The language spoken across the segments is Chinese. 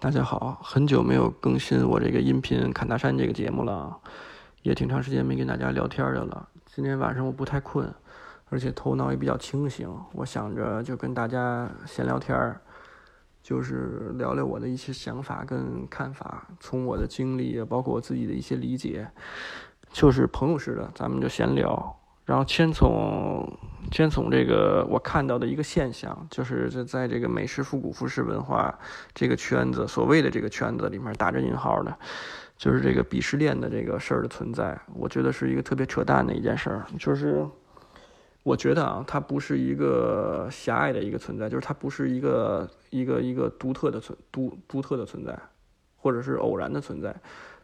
大家好，很久没有更新我这个音频侃大山这个节目了，也挺长时间没跟大家聊天的了。今天晚上我不太困，而且头脑也比较清醒，我想着就跟大家闲聊天儿，就是聊聊我的一些想法跟看法，从我的经历，包括我自己的一些理解，就是朋友似的，咱们就闲聊。然后先从先从这个我看到的一个现象，就是在在这个美式复古服饰文化这个圈子，所谓的这个圈子里面打着引号的，就是这个鄙视链的这个事儿的存在，我觉得是一个特别扯淡的一件事儿。就是我觉得啊，它不是一个狭隘的一个存在，就是它不是一个一个一个独特的存独独特的存在，或者是偶然的存在。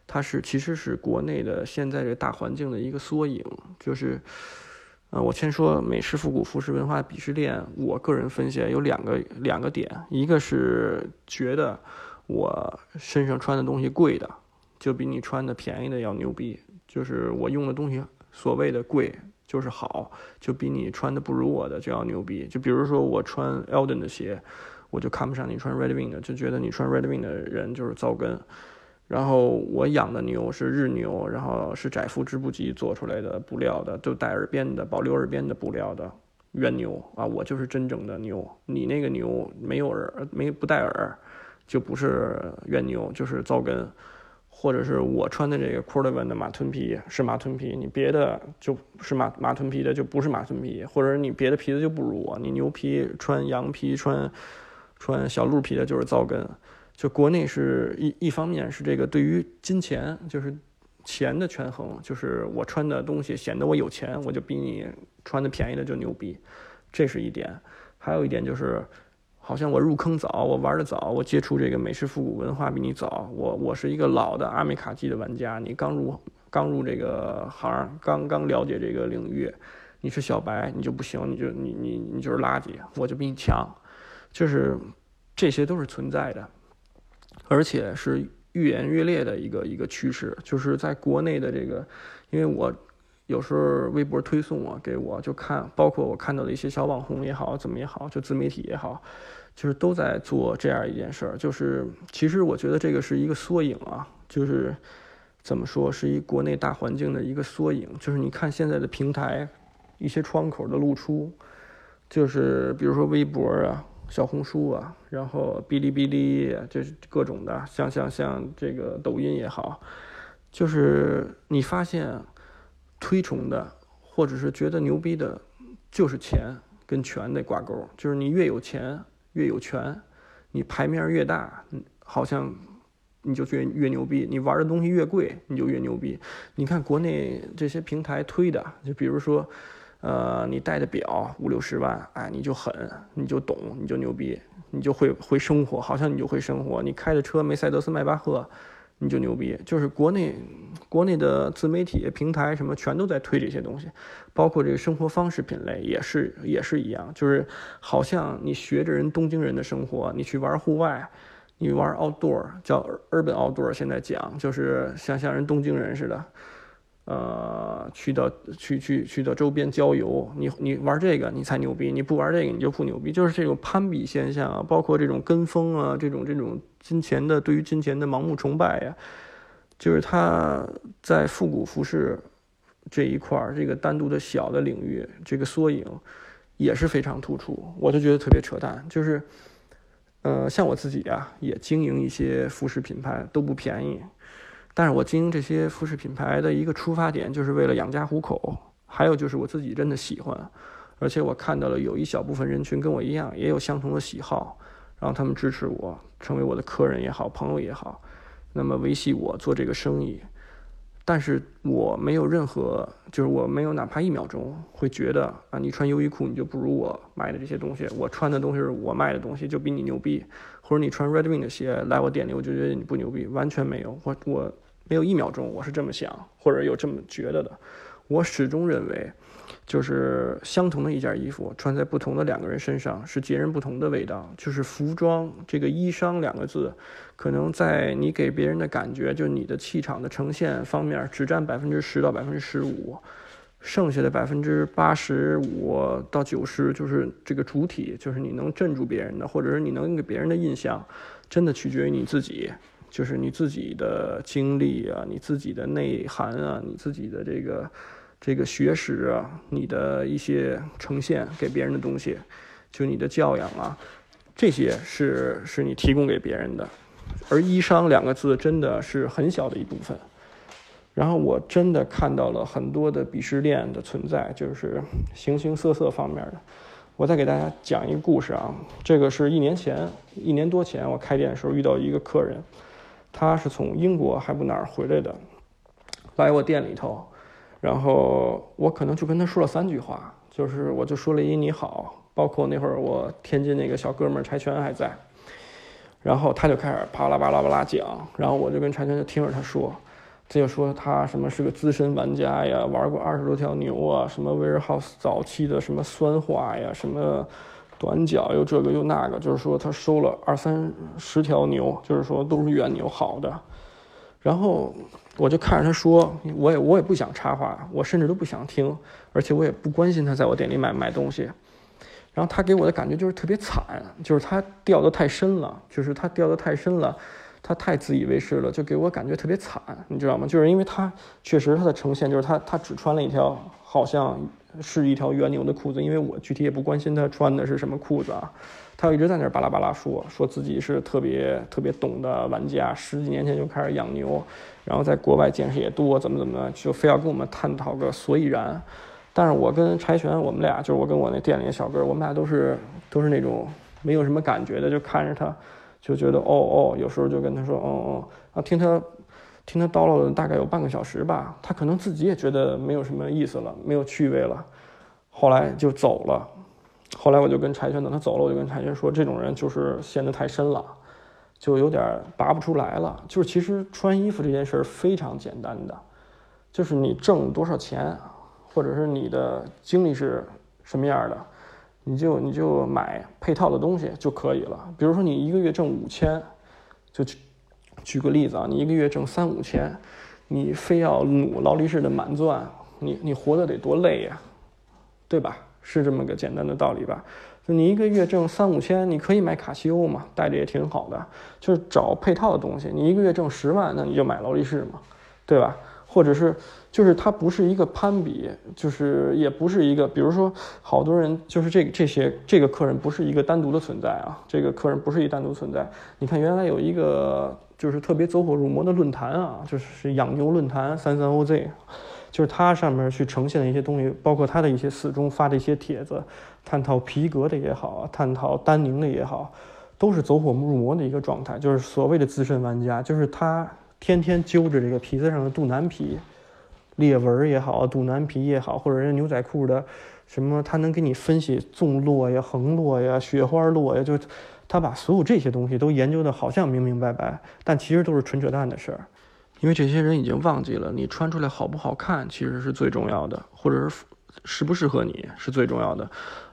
它是其实是国内的现在这大环境的一个缩影，就是，呃，我先说美式复古服饰文化鄙视链，我个人分析有两个两个点，一个是觉得我身上穿的东西贵的，就比你穿的便宜的要牛逼，就是我用的东西所谓的贵就是好，就比你穿的不如我的就要牛逼，就比如说我穿 Elden 的鞋，我就看不上你穿 Red Wing 的，就觉得你穿 Red Wing 的人就是糟根。然后我养的牛是日牛，然后是窄腹织布机做出来的布料的，就带耳边的，保留耳边的布料的原牛啊，我就是真正的牛。你那个牛没有耳，没不带耳，就不是原牛，就是糟根。或者是我穿的这个 Cordovan 的马臀皮是马臀皮，你别的就是马马臀皮的就不是马臀皮，或者你别的皮子就不如我，你牛皮穿羊皮穿穿小鹿皮的就是糟根。就国内是一一方面是这个对于金钱就是钱的权衡，就是我穿的东西显得我有钱，我就比你穿的便宜的就牛逼，这是一点。还有一点就是，好像我入坑早，我玩的早，我接触这个美式复古文化比你早。我我是一个老的阿美卡基的玩家，你刚入刚入这个行，刚刚了解这个领域，你是小白，你就不行，你就你你你就是垃圾，我就比你强，就是这些都是存在的。而且是愈演愈烈的一个一个趋势，就是在国内的这个，因为我有时候微博推送啊给我就看，包括我看到的一些小网红也好，怎么也好，就自媒体也好，就是都在做这样一件事儿。就是其实我觉得这个是一个缩影啊，就是怎么说是一国内大环境的一个缩影。就是你看现在的平台一些窗口的露出，就是比如说微博啊。小红书啊，然后哔哩哔哩，就是各种的，像像像这个抖音也好，就是你发现推崇的或者是觉得牛逼的，就是钱跟权的挂钩，就是你越有钱越有权，你牌面越大，好像你就越越牛逼，你玩的东西越贵，你就越牛逼。你看国内这些平台推的，就比如说。呃，你戴的表五六十万，哎，你就狠，你就懂，你就牛逼，你就会会生活，好像你就会生活。你开的车梅赛德斯迈巴赫，你就牛逼。就是国内国内的自媒体平台什么，全都在推这些东西，包括这个生活方式品类也是也是一样，就是好像你学着人东京人的生活，你去玩户外，你玩 outdoor，叫 urban outdoor，现在讲就是像像人东京人似的。呃，去到去去去到周边郊游，你你玩这个你才牛逼，你不玩这个你就不牛逼，就是这种攀比现象啊，包括这种跟风啊，这种这种金钱的对于金钱的盲目崇拜呀，就是他在复古服饰这一块儿这个单独的小的领域，这个缩影也是非常突出，我就觉得特别扯淡，就是呃，像我自己啊，也经营一些服饰品牌，都不便宜。但是我经营这些服饰品牌的一个出发点，就是为了养家糊口，还有就是我自己真的喜欢，而且我看到了有一小部分人群跟我一样，也有相同的喜好，然后他们支持我，成为我的客人也好，朋友也好，那么维系我做这个生意。但是我没有任何，就是我没有哪怕一秒钟会觉得啊，你穿优衣库你就不如我买的这些东西，我穿的东西是我卖的东西就比你牛逼，或者你穿 Red Wing 的鞋来我店里我就觉得你不牛逼，完全没有，我我。没有一秒钟，我是这么想或者有这么觉得的。我始终认为，就是相同的一件衣服，穿在不同的两个人身上是截然不同的味道。就是服装这个衣裳两个字，可能在你给别人的感觉，就你的气场的呈现方面，只占百分之十到百分之十五，剩下的百分之八十五到九十，就是这个主体，就是你能镇住别人的，或者是你能给别人的印象。真的取决于你自己，就是你自己的经历啊，你自己的内涵啊，你自己的这个这个学识啊，你的一些呈现给别人的东西，就你的教养啊，这些是是你提供给别人的。而衣裳两个字真的是很小的一部分。然后我真的看到了很多的鄙视链的存在，就是形形色色方面的。我再给大家讲一个故事啊，这个是一年前，一年多前我开店的时候遇到一个客人，他是从英国还不哪儿回来的，来我店里头，然后我可能就跟他说了三句话，就是我就说了一你好，包括那会儿我天津那个小哥们柴泉还在，然后他就开始啪啦啪啦啪啦讲，然后我就跟柴泉就听着他说。这就说他什么是个资深玩家呀，玩过二十多条牛啊，什么 Warehouse 早期的什么酸化呀，什么短脚又这个又那个，就是说他收了二三十条牛，就是说都是原牛好的。然后我就看着他说，我也我也不想插话，我甚至都不想听，而且我也不关心他在我店里买买东西。然后他给我的感觉就是特别惨，就是他掉的太深了，就是他掉的太深了。他太自以为是了，就给我感觉特别惨，你知道吗？就是因为他确实他的呈现就是他他只穿了一条好像是一条原牛的裤子，因为我具体也不关心他穿的是什么裤子啊。他一直在那儿巴拉巴拉说说自己是特别特别懂的玩家，十几年前就开始养牛，然后在国外见识也多，怎么怎么就非要跟我们探讨个所以然。但是我跟柴犬，我们俩就是我跟我那店里的小哥，我们俩都是都是那种没有什么感觉的，就看着他。就觉得哦哦，有时候就跟他说哦哦，啊听他听他叨唠了大概有半个小时吧，他可能自己也觉得没有什么意思了，没有趣味了，后来就走了。后来我就跟柴犬等他走了，我就跟柴犬说，这种人就是陷得太深了，就有点拔不出来了。就是其实穿衣服这件事非常简单的，就是你挣多少钱，或者是你的经历是什么样的。你就你就买配套的东西就可以了。比如说你一个月挣五千，就举个例子啊，你一个月挣三五千，你非要努劳力士的满钻，你你活得得多累呀，对吧？是这么个简单的道理吧？就你一个月挣三五千，你可以买卡西欧嘛，戴着也挺好的。就是找配套的东西。你一个月挣十万，那你就买劳力士嘛，对吧？或者是。就是它不是一个攀比，就是也不是一个，比如说好多人就是这这些这个客人不是一个单独的存在啊，这个客人不是一单独存在。你看原来有一个就是特别走火入魔的论坛啊，就是养牛论坛三三 OZ，就是它上面去呈现的一些东西，包括它的一些死忠发的一些帖子，探讨皮革的也好，探讨丹宁的也好，都是走火入魔的一个状态，就是所谓的资深玩家，就是他天天揪着这个皮子上的杜南皮。裂纹也好，肚腩皮也好，或者人家牛仔裤的什么，他能给你分析纵落呀、横落呀、雪花落呀，就他把所有这些东西都研究的好像明明白白，但其实都是纯扯淡的事儿。因为这些人已经忘记了，你穿出来好不好看其实是最重要的，或者是适不适合你是最重要的。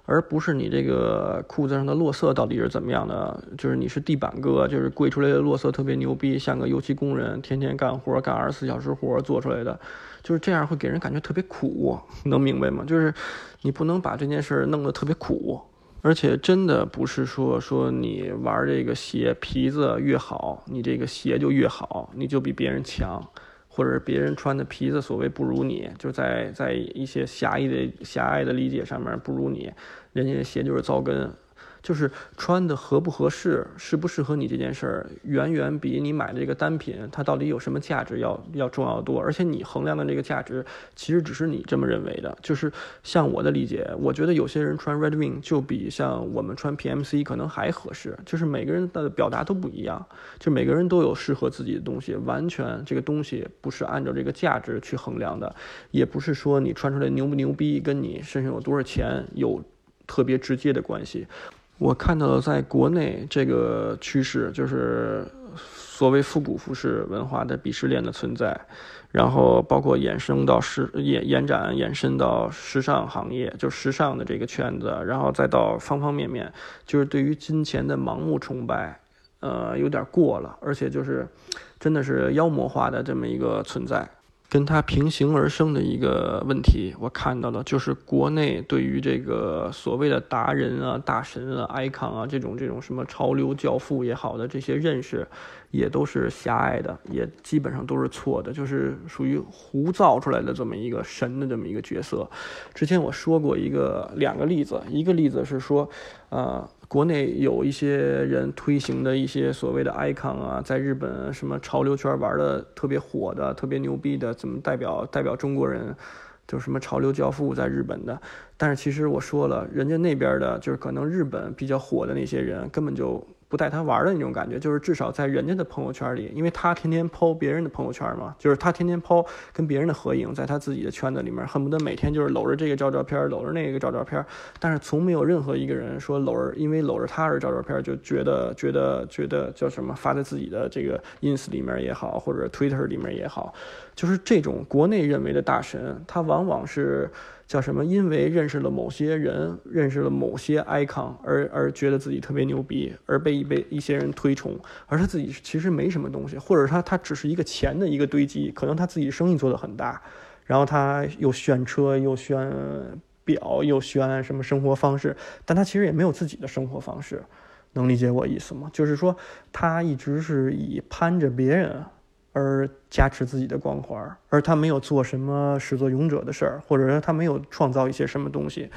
而不是你这个裤子上的落色到底是怎么样的？就是你是地板哥，就是跪出来的落色特别牛逼，像个油漆工人，天天干活干二十四小时活做出来的，就是这样会给人感觉特别苦，能明白吗？就是你不能把这件事弄得特别苦，而且真的不是说说你玩这个鞋皮子越好，你这个鞋就越好，你就比别人强。或者别人穿的皮子所谓不如你，就在在一些狭义的狭隘的理解上面不如你，人家的鞋就是糟根。就是穿的合不合适，适不适合你这件事儿，远远比你买的这个单品它到底有什么价值要要重要多。而且你衡量的这个价值，其实只是你这么认为的。就是像我的理解，我觉得有些人穿 Red Wing 就比像我们穿 PMC 可能还合适。就是每个人的表达都不一样，就每个人都有适合自己的东西。完全这个东西不是按照这个价值去衡量的，也不是说你穿出来牛不牛逼跟你身上有多少钱有特别直接的关系。我看到了在国内这个趋势，就是所谓复古服饰文化的鄙视链的存在，然后包括衍生到时延延展延伸到时尚行业，就时尚的这个圈子，然后再到方方面面，就是对于金钱的盲目崇拜，呃，有点过了，而且就是真的是妖魔化的这么一个存在。跟它平行而生的一个问题，我看到了，就是国内对于这个所谓的达人啊、大神啊、icon 啊这种这种什么潮流教父也好的这些认识，也都是狭隘的，也基本上都是错的，就是属于胡造出来的这么一个神的这么一个角色。之前我说过一个两个例子，一个例子是说，呃。国内有一些人推行的一些所谓的 icon 啊，在日本什么潮流圈玩的特别火的、特别牛逼的，怎么代表代表中国人，就什么潮流教父在日本的。但是其实我说了，人家那边的，就是可能日本比较火的那些人，根本就。不带他玩的那种感觉，就是至少在人家的朋友圈里，因为他天天抛别人的朋友圈嘛，就是他天天抛跟别人的合影，在他自己的圈子里面，恨不得每天就是搂着这个照照片，搂着那个照照片，但是从没有任何一个人说搂着，因为搂着他而照照片，就觉得觉得觉得叫什么发在自己的这个 ins 里面也好，或者 twitter 里面也好，就是这种国内认为的大神，他往往是。叫什么？因为认识了某些人，认识了某些 icon，而而觉得自己特别牛逼，而被一被一些人推崇，而他自己其实没什么东西，或者他他只是一个钱的一个堆积，可能他自己生意做得很大，然后他又炫车，又炫表，又炫什么生活方式，但他其实也没有自己的生活方式，能理解我意思吗？就是说他一直是以攀着别人。而加持自己的光环，而他没有做什么始作俑者的事儿，或者说他没有创造一些什么东西。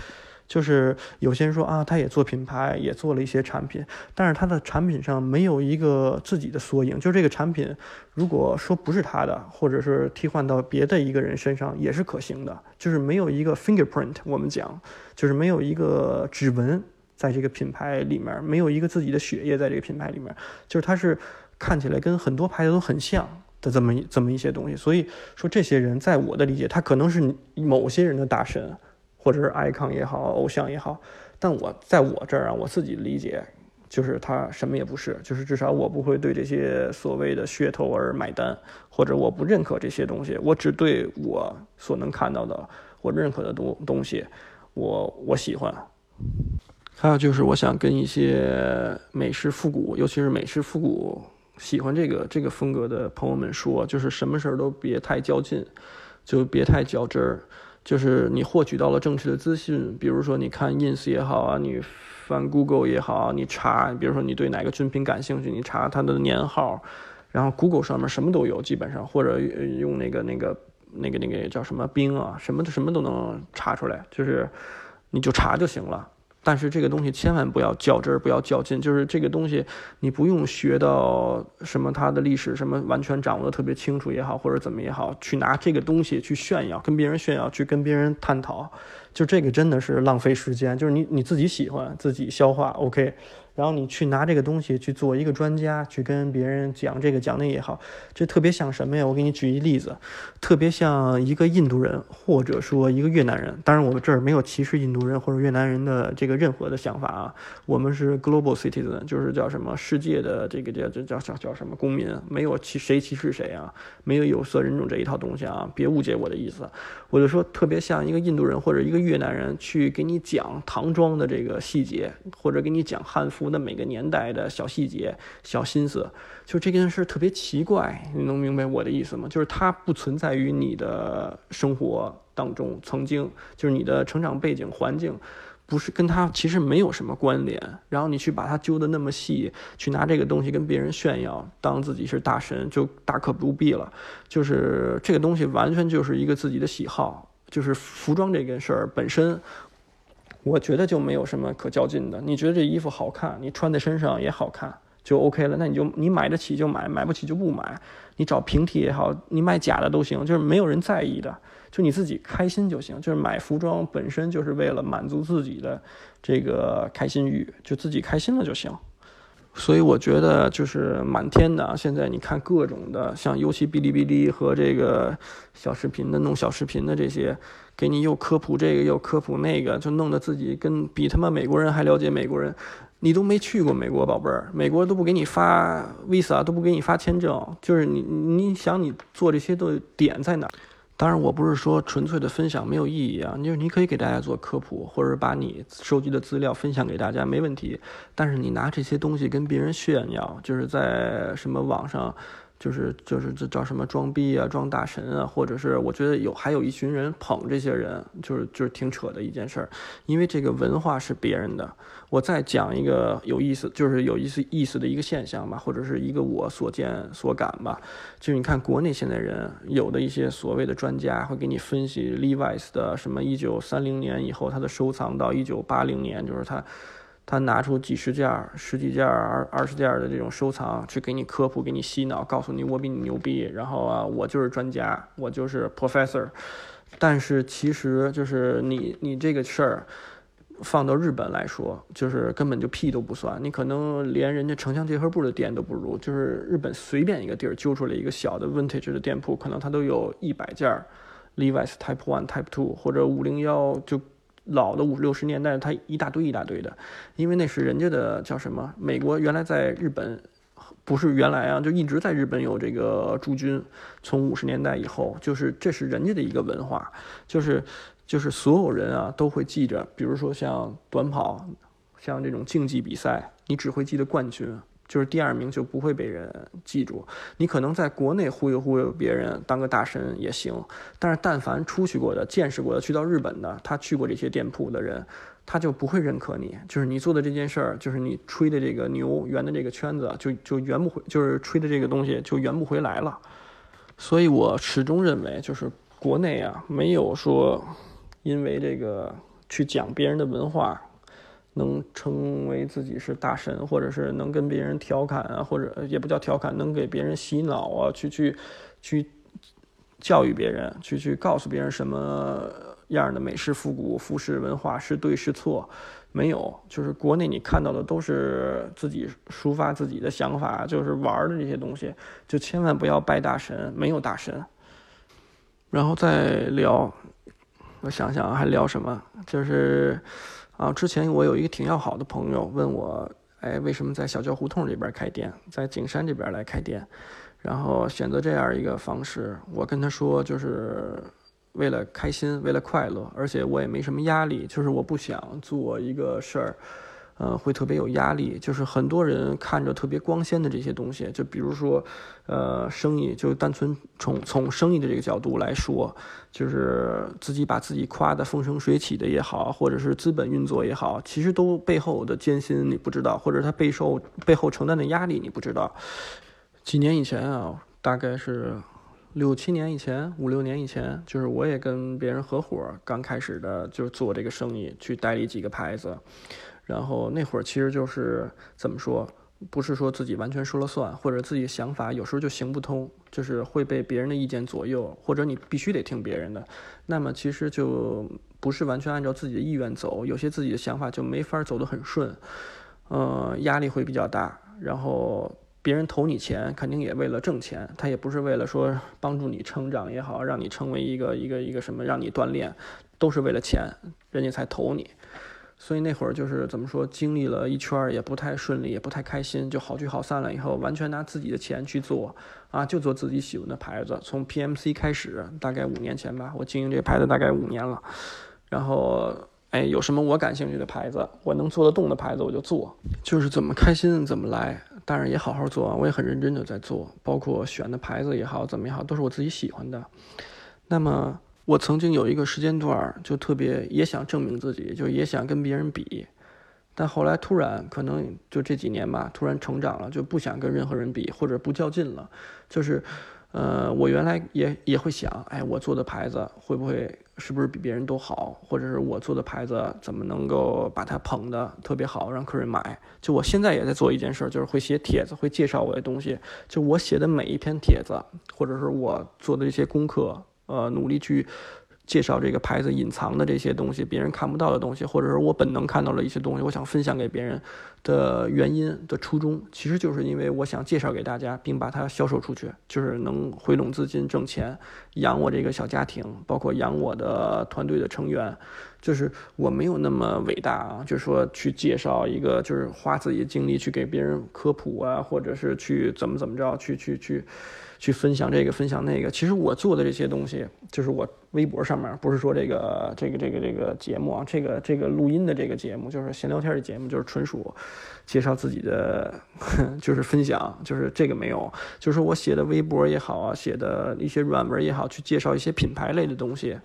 就是有些人说啊，他也做品牌，也做了一些产品，但是他的产品上没有一个自己的缩影。就这个产品，如果说不是他的，或者是替换到别的一个人身上，也是可行的。就是没有一个 fingerprint，我们讲，就是没有一个指纹在这个品牌里面，没有一个自己的血液在这个品牌里面，就是他是看起来跟很多牌子都很像。这么这么一些东西，所以说这些人在我的理解，他可能是某些人的大神，或者是 icon 也好，偶像也好，但我在我这儿啊，我自己理解就是他什么也不是，就是至少我不会对这些所谓的噱头而买单，或者我不认可这些东西，我只对我所能看到的，我认可的东东西，我我喜欢。还有就是我想跟一些美式复古，尤其是美式复古。喜欢这个这个风格的朋友们说，就是什么事儿都别太较劲，就别太较真儿。就是你获取到了正确的资讯，比如说你看 ins 也好啊，你翻 google 也好，你查，比如说你对哪个军品感兴趣，你查它的年号，然后 google 上面什么都有，基本上或者用那个那个那个那个叫什么冰啊，什么什么都能查出来，就是你就查就行了。但是这个东西千万不要较真儿，不要较劲。就是这个东西，你不用学到什么它的历史什么完全掌握的特别清楚也好，或者怎么也好，去拿这个东西去炫耀，跟别人炫耀，去跟别人探讨，就这个真的是浪费时间。就是你你自己喜欢，自己消化，OK。然后你去拿这个东西去做一个专家，去跟别人讲这个讲那也好，这特别像什么呀？我给你举一例子，特别像一个印度人，或者说一个越南人。当然，我们这儿没有歧视印度人或者越南人的这个任何的想法啊。我们是 global citizen，就是叫什么世界的这个叫叫叫叫叫什么公民，没有歧谁歧视谁啊？没有有色人种这一套东西啊！别误解我的意思。我就说特别像一个印度人或者一个越南人去给你讲唐装的这个细节，或者给你讲汉服。的每个年代的小细节、小心思，就这件事特别奇怪，你能明白我的意思吗？就是它不存在于你的生活当中，曾经就是你的成长背景环境，不是跟他其实没有什么关联。然后你去把它揪得那么细，去拿这个东西跟别人炫耀，当自己是大神，就大可不必了。就是这个东西完全就是一个自己的喜好，就是服装这件事儿本身。我觉得就没有什么可较劲的。你觉得这衣服好看，你穿在身上也好看，就 OK 了。那你就你买得起就买，买不起就不买。你找平替也好，你买假的都行，就是没有人在意的，就你自己开心就行。就是买服装本身就是为了满足自己的这个开心欲，就自己开心了就行。所以我觉得就是满天的，现在你看各种的，像尤其哔哩哔哩和这个小视频的弄小视频的这些，给你又科普这个又科普那个，就弄得自己跟比他妈美国人还了解美国人。你都没去过美国，宝贝儿，美国都不给你发 visa，都不给你发签证，就是你你想你做这些的点在哪？当然，我不是说纯粹的分享没有意义啊，就是你可以给大家做科普，或者把你收集的资料分享给大家，没问题。但是你拿这些东西跟别人炫耀，就是在什么网上就是就是这叫什么装逼啊，装大神啊，或者是我觉得有还有一群人捧这些人，就是就是挺扯的一件事儿，因为这个文化是别人的。我再讲一个有意思，就是有意思意思的一个现象吧，或者是一个我所见所感吧，就是你看国内现在人有的一些所谓的专家会给你分析 Levi's 的什么一九三零年以后他的收藏到一九八零年，就是他。他拿出几十件、十几件、二二十件的这种收藏，去给你科普、给你洗脑，告诉你我比你牛逼，然后啊，我就是专家，我就是 professor。但是其实就是你你这个事儿，放到日本来说，就是根本就屁都不算。你可能连人家城乡结合部的店都不如，就是日本随便一个地儿揪出来一个小的 vintage 的店铺，可能它都有一百件 Levi's Type One、Type Two 或者五零幺就。老的五六十年代，它一大堆一大堆的，因为那是人家的叫什么？美国原来在日本，不是原来啊，就一直在日本有这个驻军。从五十年代以后，就是这是人家的一个文化，就是就是所有人啊都会记着，比如说像短跑，像这种竞技比赛，你只会记得冠军。就是第二名就不会被人记住，你可能在国内忽悠忽悠别人当个大神也行，但是但凡出去过的、见识过的、去到日本的，他去过这些店铺的人，他就不会认可你。就是你做的这件事儿，就是你吹的这个牛圆的这个圈子，就就圆不回，就是吹的这个东西就圆不回来了。所以我始终认为，就是国内啊，没有说因为这个去讲别人的文化。能成为自己是大神，或者是能跟别人调侃啊，或者也不叫调侃，能给别人洗脑啊，去去去教育别人，去去告诉别人什么样的美式复古、服饰文化是对是错，没有，就是国内你看到的都是自己抒发自己的想法，就是玩的这些东西，就千万不要拜大神，没有大神。然后再聊，我想想还聊什么，就是。啊，之前我有一个挺要好的朋友问我，哎，为什么在小教胡同这边开店，在景山这边来开店，然后选择这样一个方式？我跟他说，就是为了开心，为了快乐，而且我也没什么压力，就是我不想做一个事儿。呃，会特别有压力，就是很多人看着特别光鲜的这些东西，就比如说，呃，生意，就单纯从从生意的这个角度来说，就是自己把自己夸得风生水起的也好，或者是资本运作也好，其实都背后的艰辛你不知道，或者他备受背后承担的压力你不知道。几年以前啊，大概是六七年以前，五六年以前，就是我也跟别人合伙，刚开始的就是做这个生意，去代理几个牌子。然后那会儿其实就是怎么说，不是说自己完全说了算，或者自己想法有时候就行不通，就是会被别人的意见左右，或者你必须得听别人的，那么其实就不是完全按照自己的意愿走，有些自己的想法就没法走得很顺，呃，压力会比较大。然后别人投你钱，肯定也为了挣钱，他也不是为了说帮助你成长也好，让你成为一个一个一个什么，让你锻炼，都是为了钱，人家才投你。所以那会儿就是怎么说，经历了一圈也不太顺利，也不太开心，就好聚好散了。以后完全拿自己的钱去做，啊，就做自己喜欢的牌子。从 PMC 开始，大概五年前吧，我经营这个牌子大概五年了。然后，哎，有什么我感兴趣的牌子，我能做得动的牌子，我就做。就是怎么开心怎么来，当然也好好做，我也很认真的在做，包括选的牌子也好，怎么也好，都是我自己喜欢的。那么。我曾经有一个时间段就特别也想证明自己，就也想跟别人比，但后来突然可能就这几年吧，突然成长了，就不想跟任何人比，或者不较劲了。就是，呃，我原来也也会想，哎，我做的牌子会不会是不是比别人都好，或者是我做的牌子怎么能够把它捧得特别好，让客人买？就我现在也在做一件事，就是会写帖子，会介绍我的东西。就我写的每一篇帖子，或者是我做的这些功课。呃，努力去介绍这个牌子隐藏的这些东西，别人看不到的东西，或者是我本能看到了一些东西，我想分享给别人的原因的初衷，其实就是因为我想介绍给大家，并把它销售出去，就是能回笼资金挣钱，养我这个小家庭，包括养我的团队的成员。就是我没有那么伟大啊，就是说去介绍一个，就是花自己的精力去给别人科普啊，或者是去怎么怎么着，去去去。去去分享这个，分享那个。其实我做的这些东西，就是我微博上面，不是说这个这个这个这个节目啊，这个这个录音的这个节目，就是闲聊天的节目，就是纯属介绍自己的，就是分享，就是这个没有，就是我写的微博也好啊，写的一些软文也好，去介绍一些品牌类的东西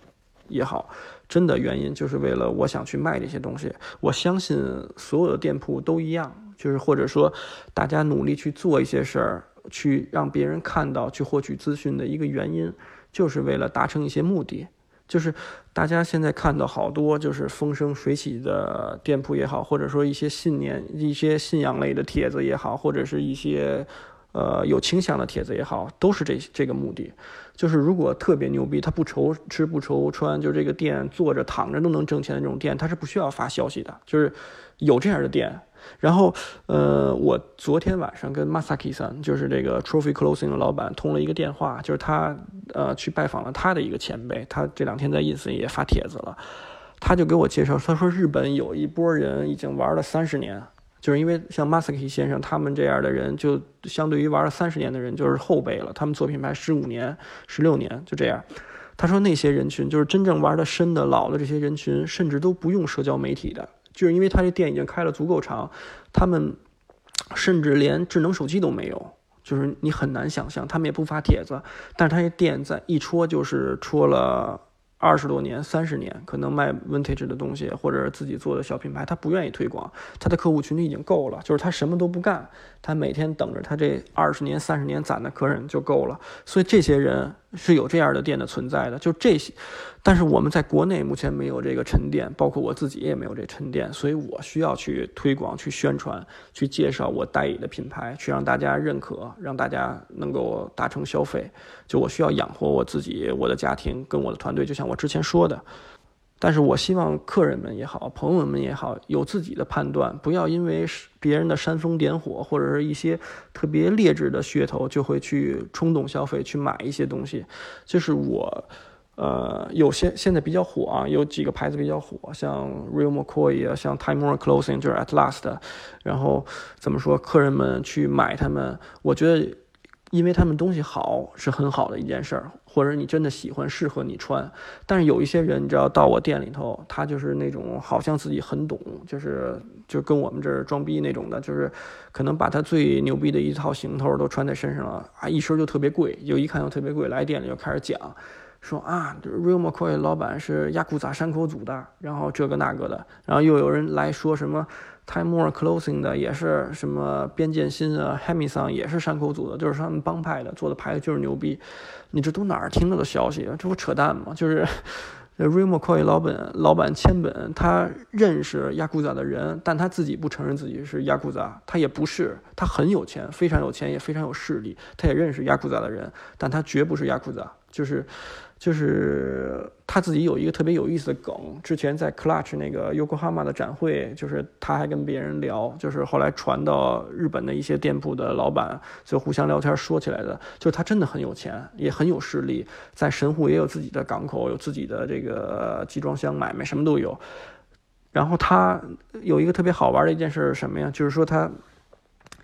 也好，真的原因就是为了我想去卖这些东西。我相信所有的店铺都一样，就是或者说大家努力去做一些事儿，去让别人看到，去获取资讯的一个原因，就是为了达成一些目的。就是大家现在看到好多就是风生水起的店铺也好，或者说一些信念、一些信仰类的帖子也好，或者是一些呃有倾向的帖子也好，都是这这个目的。就是如果特别牛逼，他不愁吃不愁穿，就这个店坐着躺着都能挣钱的那种店，他是不需要发消息的。就是有这样的店。然后，呃，我昨天晚上跟 Masaki 桑，就是这个 Trophy Clothing 的老板通了一个电话，就是他，呃，去拜访了他的一个前辈，他这两天在 ins 也发帖子了，他就给我介绍，他说日本有一波人已经玩了三十年，就是因为像 Masaki 先生他们这样的人，就相对于玩了三十年的人就是后辈了，他们做品牌十五年、十六年就这样。他说那些人群就是真正玩的深的、老的这些人群，甚至都不用社交媒体的。就是因为他这店已经开了足够长，他们甚至连智能手机都没有，就是你很难想象，他们也不发帖子，但是他这店在一戳就是戳了。二十多年、三十年，可能卖 vintage 的东西，或者自己做的小品牌，他不愿意推广，他的客户群体已经够了，就是他什么都不干，他每天等着他这二十年、三十年攒的客人就够了。所以这些人是有这样的店的存在的，就这些。但是我们在国内目前没有这个沉淀，包括我自己也没有这沉淀，所以我需要去推广、去宣传、去介绍我代理的品牌，去让大家认可，让大家能够达成消费。就我需要养活我自己、我的家庭跟我的团队，就像我之前说的。但是我希望客人们也好，朋友们也好，有自己的判断，不要因为别人的煽风点火，或者是一些特别劣质的噱头，就会去冲动消费，去买一些东西。就是我，呃，有些现在比较火啊，有几个牌子比较火，像 Real McCoy 啊，像 Time Warner Clothing，就是 At Last。然后怎么说，客人们去买他们，我觉得。因为他们东西好是很好的一件事儿，或者你真的喜欢，适合你穿。但是有一些人，你知道，到我店里头，他就是那种好像自己很懂，就是就跟我们这儿装逼那种的，就是可能把他最牛逼的一套行头都穿在身上了啊，一身就特别贵，就一看就特别贵，来店里就开始讲，说啊，Real McCoy 老板是亚库扎山口组的，然后这个那个的，然后又有人来说什么。Timor Clothing 的也是什么边剑新啊 h e m i s o n 也是山口组的，就是他们帮派的做的牌子就是牛逼。你这都哪儿听到的消息啊？这不扯淡吗？就是 Real McCoy 老本老板千本，他认识 Yakuza 的人，但他自己不承认自己是 Yakuza，他也不是，他很有钱，非常有钱，也非常有势力，他也认识 Yakuza 的人，但他绝不是 Yakuza，就是。就是他自己有一个特别有意思的梗，之前在 Clutch 那个 Yokohama 的展会，就是他还跟别人聊，就是后来传到日本的一些店铺的老板就互相聊天说起来的，就是他真的很有钱，也很有势力，在神户也有自己的港口，有自己的这个集装箱买卖，什么都有。然后他有一个特别好玩的一件事是什么呀？就是说他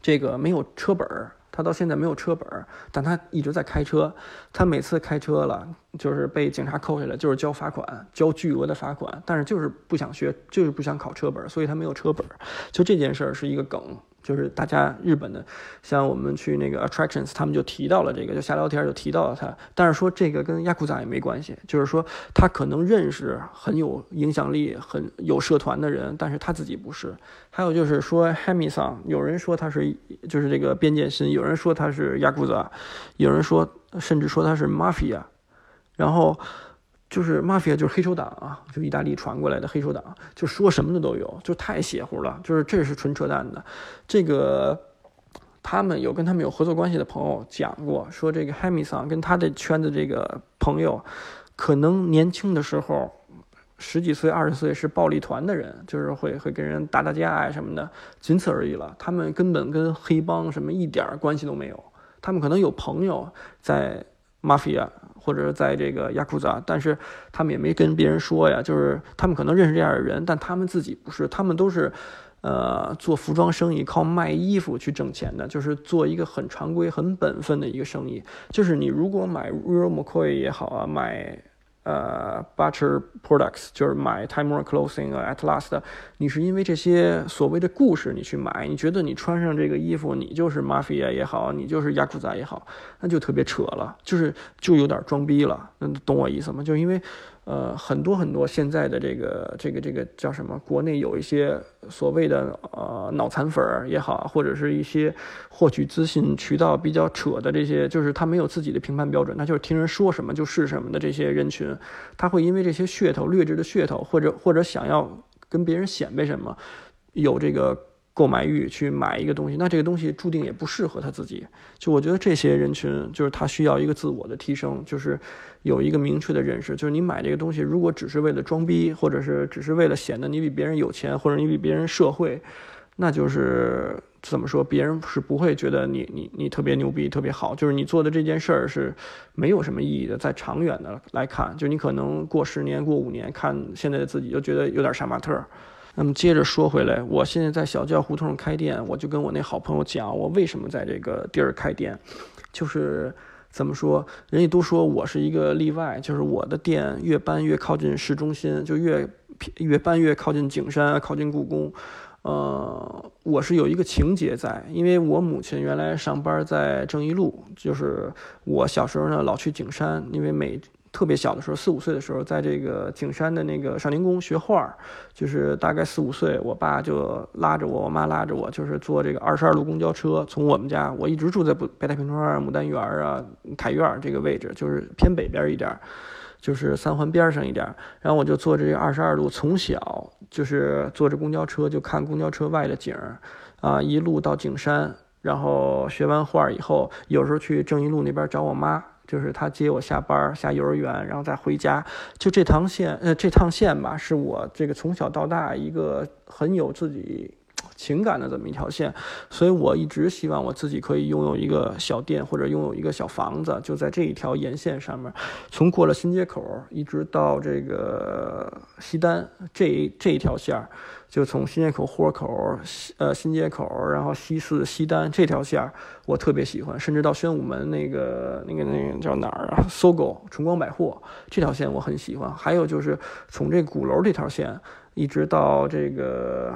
这个没有车本儿。他到现在没有车本儿，但他一直在开车。他每次开车了，就是被警察扣下来，就是交罚款，交巨额的罚款。但是就是不想学，就是不想考车本儿，所以他没有车本儿。就这件事儿是一个梗。就是大家日本的，像我们去那个 attractions，他们就提到了这个，就瞎聊天就提到了他。但是说这个跟亚库扎也没关系，就是说他可能认识很有影响力、很有社团的人，但是他自己不是。还有就是说 h a m i s o n 有人说他是就是这个边界心，有人说他是亚库扎，有人说甚至说他是 mafia，然后。就是 mafia，就是黑手党啊，就意大利传过来的黑手党，就说什么的都有，就太邪乎了。就是这是纯扯淡的。这个他们有跟他们有合作关系的朋友讲过，说这个 h a m i s o n 跟他的圈子这个朋友，可能年轻的时候十几岁、二十岁是暴力团的人，就是会会跟人打打架啊什么的，仅此而已了。他们根本跟黑帮什么一点关系都没有。他们可能有朋友在 mafia。或者在这个雅库扎，但是他们也没跟别人说呀，就是他们可能认识这样的人，但他们自己不是，他们都是，呃，做服装生意，靠卖衣服去挣钱的，就是做一个很常规、很本分的一个生意。就是你如果买 Real McCoy 也好啊，买呃 Butcher Products，就是买 timer Clothing，Atlast，你是因为这些所谓的故事你去买，你觉得你穿上这个衣服，你就是 Mafia 也好，你就是雅库仔也好，那就特别扯了，就是就有点装逼了，懂我意思吗？就因为。呃，很多很多现在的这个这个这个叫什么？国内有一些所谓的呃脑残粉儿也好，或者是一些获取资讯渠道比较扯的这些，就是他没有自己的评判标准，他就是听人说什么就是什么的这些人群，他会因为这些噱头、劣质的噱头，或者或者想要跟别人显摆什么，有这个。购买欲去买一个东西，那这个东西注定也不适合他自己。就我觉得这些人群，就是他需要一个自我的提升，就是有一个明确的认识。就是你买这个东西，如果只是为了装逼，或者是只是为了显得你比别人有钱，或者你比别人社会，那就是怎么说，别人是不会觉得你你你特别牛逼、特别好。就是你做的这件事儿是没有什么意义的。在长远的来看，就你可能过十年、过五年，看现在的自己，就觉得有点杀马特。那么接着说回来，我现在在小教胡同开店，我就跟我那好朋友讲，我为什么在这个地儿开店，就是怎么说，人家都说我是一个例外，就是我的店越搬越靠近市中心，就越越搬越靠近景山，靠近故宫。呃，我是有一个情节在，因为我母亲原来上班在正义路，就是我小时候呢老去景山，因为每。特别小的时候，四五岁的时候，在这个景山的那个少年宫学画儿，就是大概四五岁，我爸就拉着我，我妈拉着我，就是坐这个二十二路公交车，从我们家，我一直住在北北太平庄、牡丹园啊、凯苑这个位置，就是偏北边一点，就是三环边上一点。然后我就坐这二十二路，从小就是坐着公交车就看公交车外的景儿，啊，一路到景山，然后学完画以后，有时候去正义路那边找我妈。就是他接我下班下幼儿园，然后再回家，就这趟线，呃，这趟线吧，是我这个从小到大一个很有自己情感的这么一条线，所以我一直希望我自己可以拥有一个小店或者拥有一个小房子，就在这一条沿线上面，从过了新街口一直到这个西单这这一条线儿。就从新街口、豁口、呃新街口，然后西四、西单这条线儿，我特别喜欢，甚至到宣武门那个、那个、那个叫哪儿啊？搜狗、崇光百货这条线我很喜欢。还有就是从这鼓楼这条线，一直到这个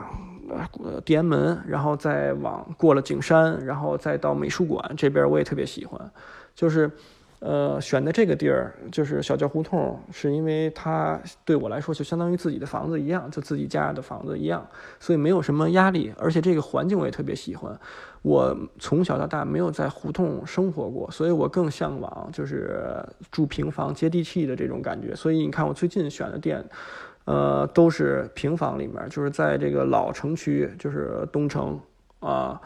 呃地安门，然后再往过了景山，然后再到美术馆这边，我也特别喜欢，就是。呃，选的这个地儿就是小教胡同，是因为它对我来说就相当于自己的房子一样，就自己家的房子一样，所以没有什么压力，而且这个环境我也特别喜欢。我从小到大没有在胡同生活过，所以我更向往就是住平房、接地气的这种感觉。所以你看，我最近选的店，呃，都是平房里面，就是在这个老城区，就是东城啊。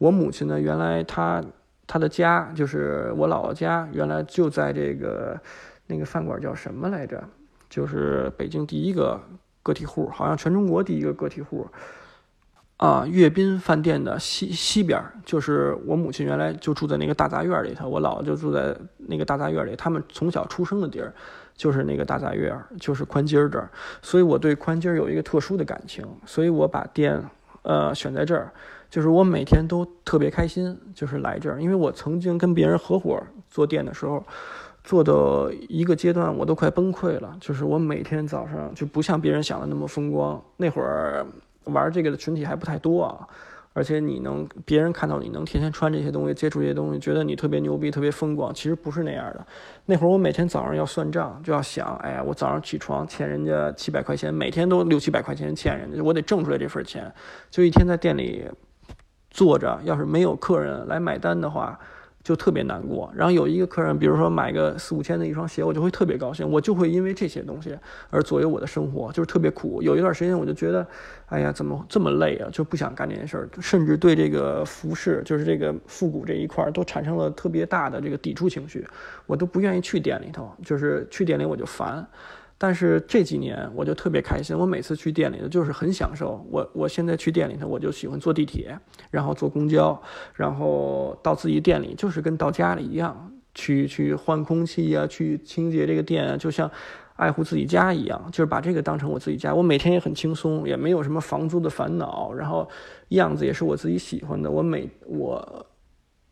我母亲呢，原来她。他的家就是我姥姥家，原来就在这个那个饭馆叫什么来着？就是北京第一个个体户，好像全中国第一个个体户啊。阅兵饭店的西西边，就是我母亲原来就住在那个大杂院里头，我姥姥就住在那个大杂院里。他们从小出生的地儿就是那个大杂院，就是宽街这儿，所以我对宽街有一个特殊的感情，所以我把店呃选在这儿。就是我每天都特别开心，就是来这儿，因为我曾经跟别人合伙做店的时候，做的一个阶段，我都快崩溃了。就是我每天早上就不像别人想的那么风光，那会儿玩这个的群体还不太多啊。而且你能别人看到你能天天穿这些东西，接触这些东西，觉得你特别牛逼、特别风光，其实不是那样的。那会儿我每天早上要算账，就要想，哎呀，我早上起床欠人家七百块钱，每天都六七百块钱欠人家，我得挣出来这份钱。就一天在店里。坐着，要是没有客人来买单的话，就特别难过。然后有一个客人，比如说买个四五千的一双鞋，我就会特别高兴。我就会因为这些东西而左右我的生活，就是特别苦。有一段时间，我就觉得，哎呀，怎么这么累啊？就不想干这件事儿，甚至对这个服饰，就是这个复古这一块儿，都产生了特别大的这个抵触情绪。我都不愿意去店里头，就是去店里我就烦。但是这几年我就特别开心，我每次去店里头就是很享受。我我现在去店里头，我就喜欢坐地铁，然后坐公交，然后到自己店里，就是跟到家里一样，去去换空气呀，去清洁这个店啊，就像爱护自己家一样，就是把这个当成我自己家。我每天也很轻松，也没有什么房租的烦恼，然后样子也是我自己喜欢的。我每我。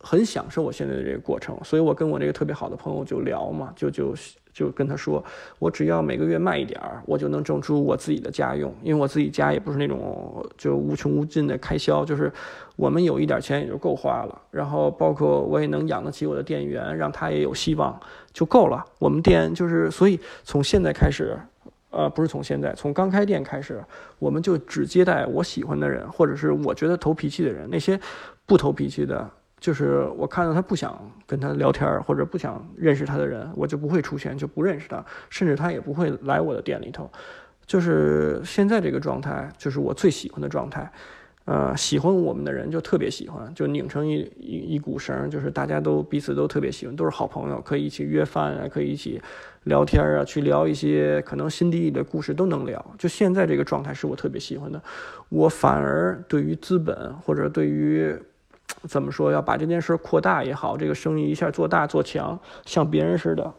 很享受我现在的这个过程，所以我跟我这个特别好的朋友就聊嘛，就就就跟他说，我只要每个月卖一点儿，我就能挣出我自己的家用，因为我自己家也不是那种就无穷无尽的开销，就是我们有一点钱也就够花了，然后包括我也能养得起我的店员，让他也有希望就够了。我们店就是，所以从现在开始，呃，不是从现在，从刚开店开始，我们就只接待我喜欢的人，或者是我觉得投脾气的人，那些不投脾气的。就是我看到他不想跟他聊天或者不想认识他的人，我就不会出现，就不认识他，甚至他也不会来我的店里头。就是现在这个状态，就是我最喜欢的状态。呃，喜欢我们的人就特别喜欢，就拧成一一一股绳，就是大家都彼此都特别喜欢，都是好朋友，可以一起约饭啊，可以一起聊天啊，去聊一些可能心底里的故事都能聊。就现在这个状态是我特别喜欢的。我反而对于资本或者对于怎么说？要把这件事扩大也好，这个生意一下做大做强，像别人似的，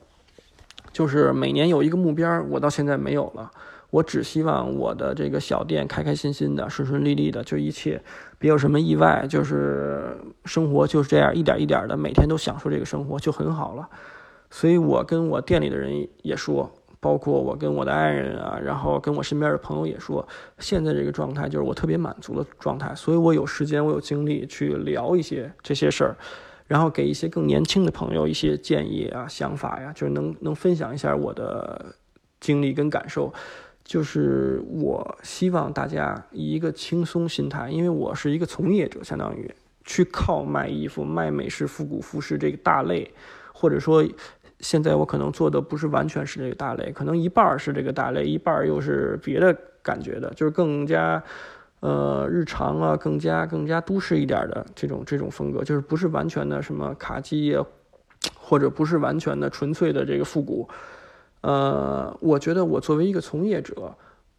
就是每年有一个目标。我到现在没有了，我只希望我的这个小店开开心心的、顺顺利利的，就一切别有什么意外，就是生活就是这样一点一点的，每天都享受这个生活就很好了。所以我跟我店里的人也说。包括我跟我的爱人啊，然后跟我身边的朋友也说，现在这个状态就是我特别满足的状态，所以我有时间，我有精力去聊一些这些事儿，然后给一些更年轻的朋友一些建议啊、想法呀，就是能能分享一下我的经历跟感受，就是我希望大家以一个轻松心态，因为我是一个从业者，相当于去靠卖衣服、卖美式复古服饰这个大类，或者说。现在我可能做的不是完全是这个大类，可能一半儿是这个大类，一半儿又是别的感觉的，就是更加，呃，日常啊，更加更加都市一点的这种这种风格，就是不是完全的什么卡其啊，或者不是完全的纯粹的这个复古。呃，我觉得我作为一个从业者，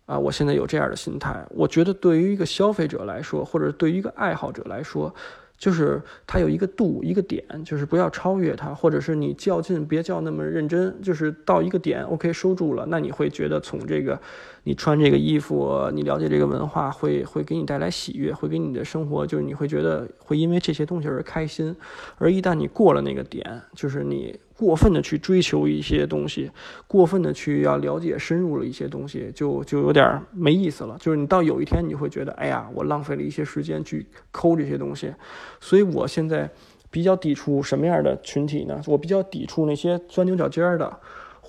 啊，我现在有这样的心态，我觉得对于一个消费者来说，或者对于一个爱好者来说。就是它有一个度，一个点，就是不要超越它，或者是你较劲，别较那么认真，就是到一个点，OK 收住了，那你会觉得从这个，你穿这个衣服，你了解这个文化，会会给你带来喜悦，会给你的生活，就是你会觉得会因为这些东西而开心，而一旦你过了那个点，就是你。过分的去追求一些东西，过分的去要了解深入了一些东西，就就有点没意思了。就是你到有一天你会觉得，哎呀，我浪费了一些时间去抠这些东西。所以我现在比较抵触什么样的群体呢？我比较抵触那些钻牛角尖的。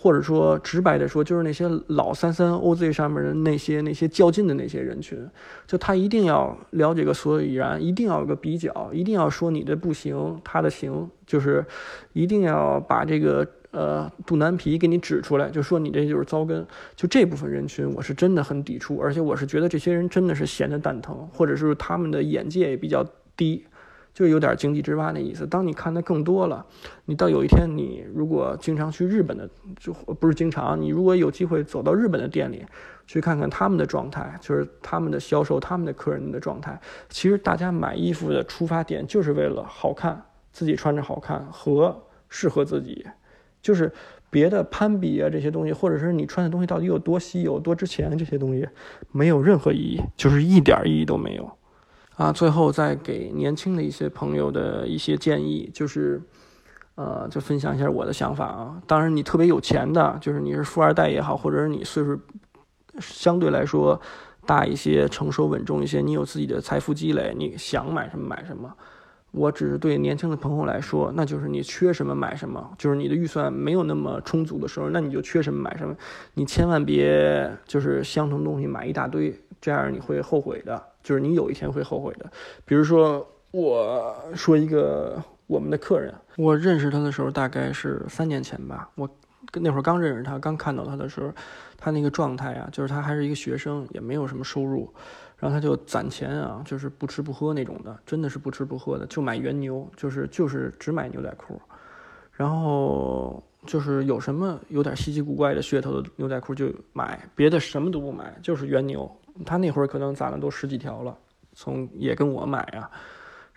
或者说直白的说，就是那些老三三 OZ 上面的那些那些较劲的那些人群，就他一定要了解个所以然，一定要有个比较，一定要说你的不行，他的行，就是一定要把这个呃肚腩皮给你指出来，就说你这就是糟根。就这部分人群，我是真的很抵触，而且我是觉得这些人真的是闲的蛋疼，或者是他们的眼界也比较低。就有点井底之蛙那意思。当你看的更多了，你到有一天，你如果经常去日本的，就不是经常，你如果有机会走到日本的店里，去看看他们的状态，就是他们的销售、他们的客人的状态。其实大家买衣服的出发点就是为了好看，自己穿着好看和适合自己，就是别的攀比啊这些东西，或者是你穿的东西到底有多稀有、多值钱，这些东西没有任何意义，就是一点意义都没有。啊，最后再给年轻的一些朋友的一些建议，就是，呃，就分享一下我的想法啊。当然，你特别有钱的，就是你是富二代也好，或者是你岁数相对来说大一些、成熟稳重一些，你有自己的财富积累，你想买什么买什么。我只是对年轻的朋友来说，那就是你缺什么买什么，就是你的预算没有那么充足的时候，那你就缺什么买什么。你千万别就是相同东西买一大堆，这样你会后悔的。就是你有一天会后悔的，比如说我说一个我们的客人，我认识他的时候大概是三年前吧，我那会儿刚认识他，刚看到他的时候，他那个状态啊，就是他还是一个学生，也没有什么收入，然后他就攒钱啊，就是不吃不喝那种的，真的是不吃不喝的，就买原牛，就是就是只买牛仔裤，然后就是有什么有点稀奇古怪的噱头的牛仔裤就买，别的什么都不买，就是原牛。他那会儿可能攒了都十几条了，从也跟我买啊，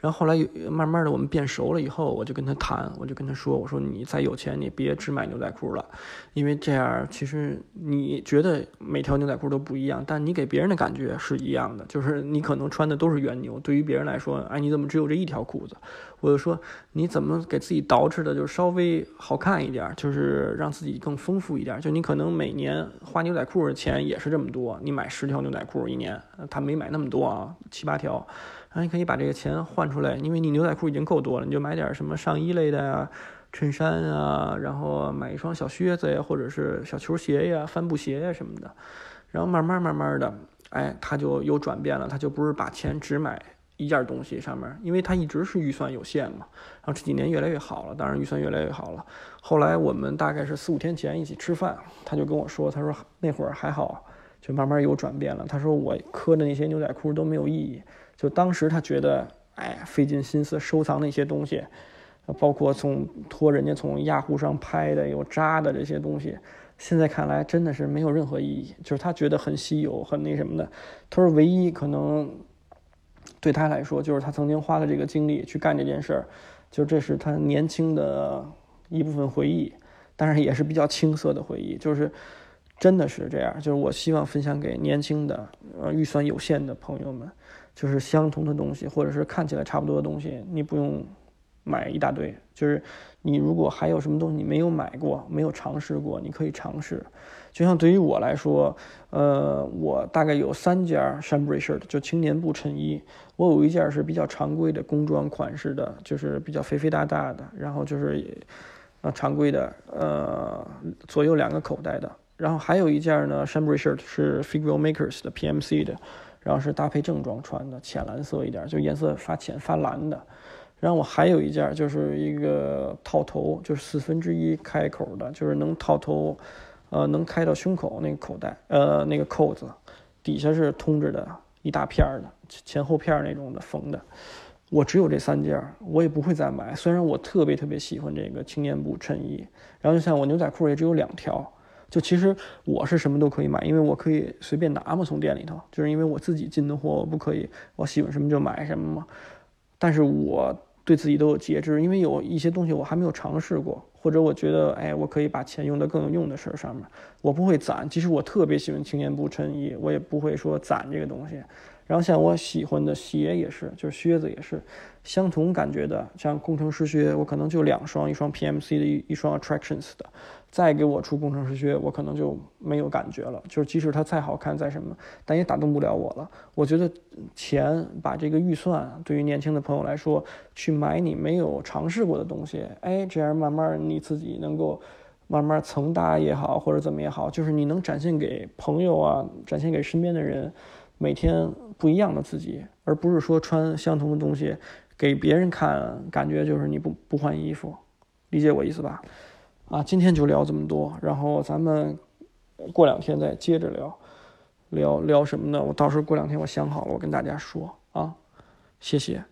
然后后来慢慢的我们变熟了以后，我就跟他谈，我就跟他说，我说你再有钱，你别只买牛仔裤了，因为这样其实你觉得每条牛仔裤都不一样，但你给别人的感觉是一样的，就是你可能穿的都是原牛，对于别人来说，哎，你怎么只有这一条裤子？我就说你怎么给自己捯饬的，就是稍微好看一点，就是让自己更丰富一点。就你可能每年花牛仔裤的钱也是这么多，你买十条牛仔裤一年，他没买那么多啊，七八条。然后，你可以把这个钱换出来，因为你牛仔裤已经够多了，你就买点什么上衣类的呀，衬衫啊，然后买一双小靴子呀，或者是小球鞋呀、帆布鞋呀什么的。然后慢慢慢慢的，哎，他就有转变了，他就不是把钱只买一件东西上面，因为他一直是预算有限嘛。然后这几年越来越好了，当然预算越来越好了。后来我们大概是四五天前一起吃饭，他就跟我说，他说那会儿还好，就慢慢有转变了。他说我磕的那些牛仔裤都没有意义。就当时他觉得，哎，费尽心思收藏那些东西，包括从托人家从雅虎上拍的有扎的这些东西，现在看来真的是没有任何意义。就是他觉得很稀有，很那什么的。他说，唯一可能对他来说，就是他曾经花了这个精力去干这件事儿，就这是他年轻的一部分回忆，但是也是比较青涩的回忆。就是真的是这样。就是我希望分享给年轻的、呃预算有限的朋友们。就是相同的东西，或者是看起来差不多的东西，你不用买一大堆。就是你如果还有什么东西你没有买过、没有尝试过，你可以尝试。就像对于我来说，呃，我大概有三件 chambray shirt，就青年布衬衣。我有一件是比较常规的工装款式的，就是比较肥肥大大的，然后就是呃常规的，呃左右两个口袋的。然后还有一件呢，chambray shirt 是 Figure Makers 的 PMC 的。然后是搭配正装穿的，浅蓝色一点，就颜色发浅发蓝的。然后我还有一件，就是一个套头，就是四分之一开口的，就是能套头，呃，能开到胸口那个口袋，呃，那个扣子，底下是通着的，一大片儿的，前后片儿那种的缝的。我只有这三件，我也不会再买。虽然我特别特别喜欢这个青年布衬衣，然后就像我牛仔裤也只有两条。就其实我是什么都可以买，因为我可以随便拿嘛，从店里头，就是因为我自己进的货，我不可以，我喜欢什么就买什么嘛。但是我对自己都有节制，因为有一些东西我还没有尝试过，或者我觉得，哎，我可以把钱用在更有用的事儿上面，我不会攒。即使我特别喜欢青年布衬衣，我也不会说攒这个东西。然后像我喜欢的鞋也是，就是靴子也是，相同感觉的，像工程师靴，我可能就两双，一双 PMC 的，一一双 Attractions 的。再给我出工程师靴，我可能就没有感觉了。就是即使它再好看再什么，但也打动不了我了。我觉得钱把这个预算，对于年轻的朋友来说，去买你没有尝试过的东西，哎，这样慢慢你自己能够慢慢层搭也好，或者怎么也好，就是你能展现给朋友啊，展现给身边的人，每天不一样的自己，而不是说穿相同的东西给别人看，感觉就是你不不换衣服，理解我意思吧？啊，今天就聊这么多，然后咱们过两天再接着聊，聊聊什么呢？我到时候过两天我想好了，我跟大家说啊，谢谢。